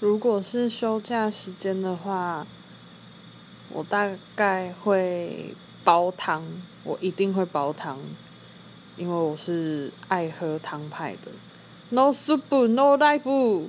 如果是休假时间的话，我大概会煲汤，我一定会煲汤，因为我是爱喝汤派的。No soup, no life。